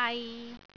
ไอ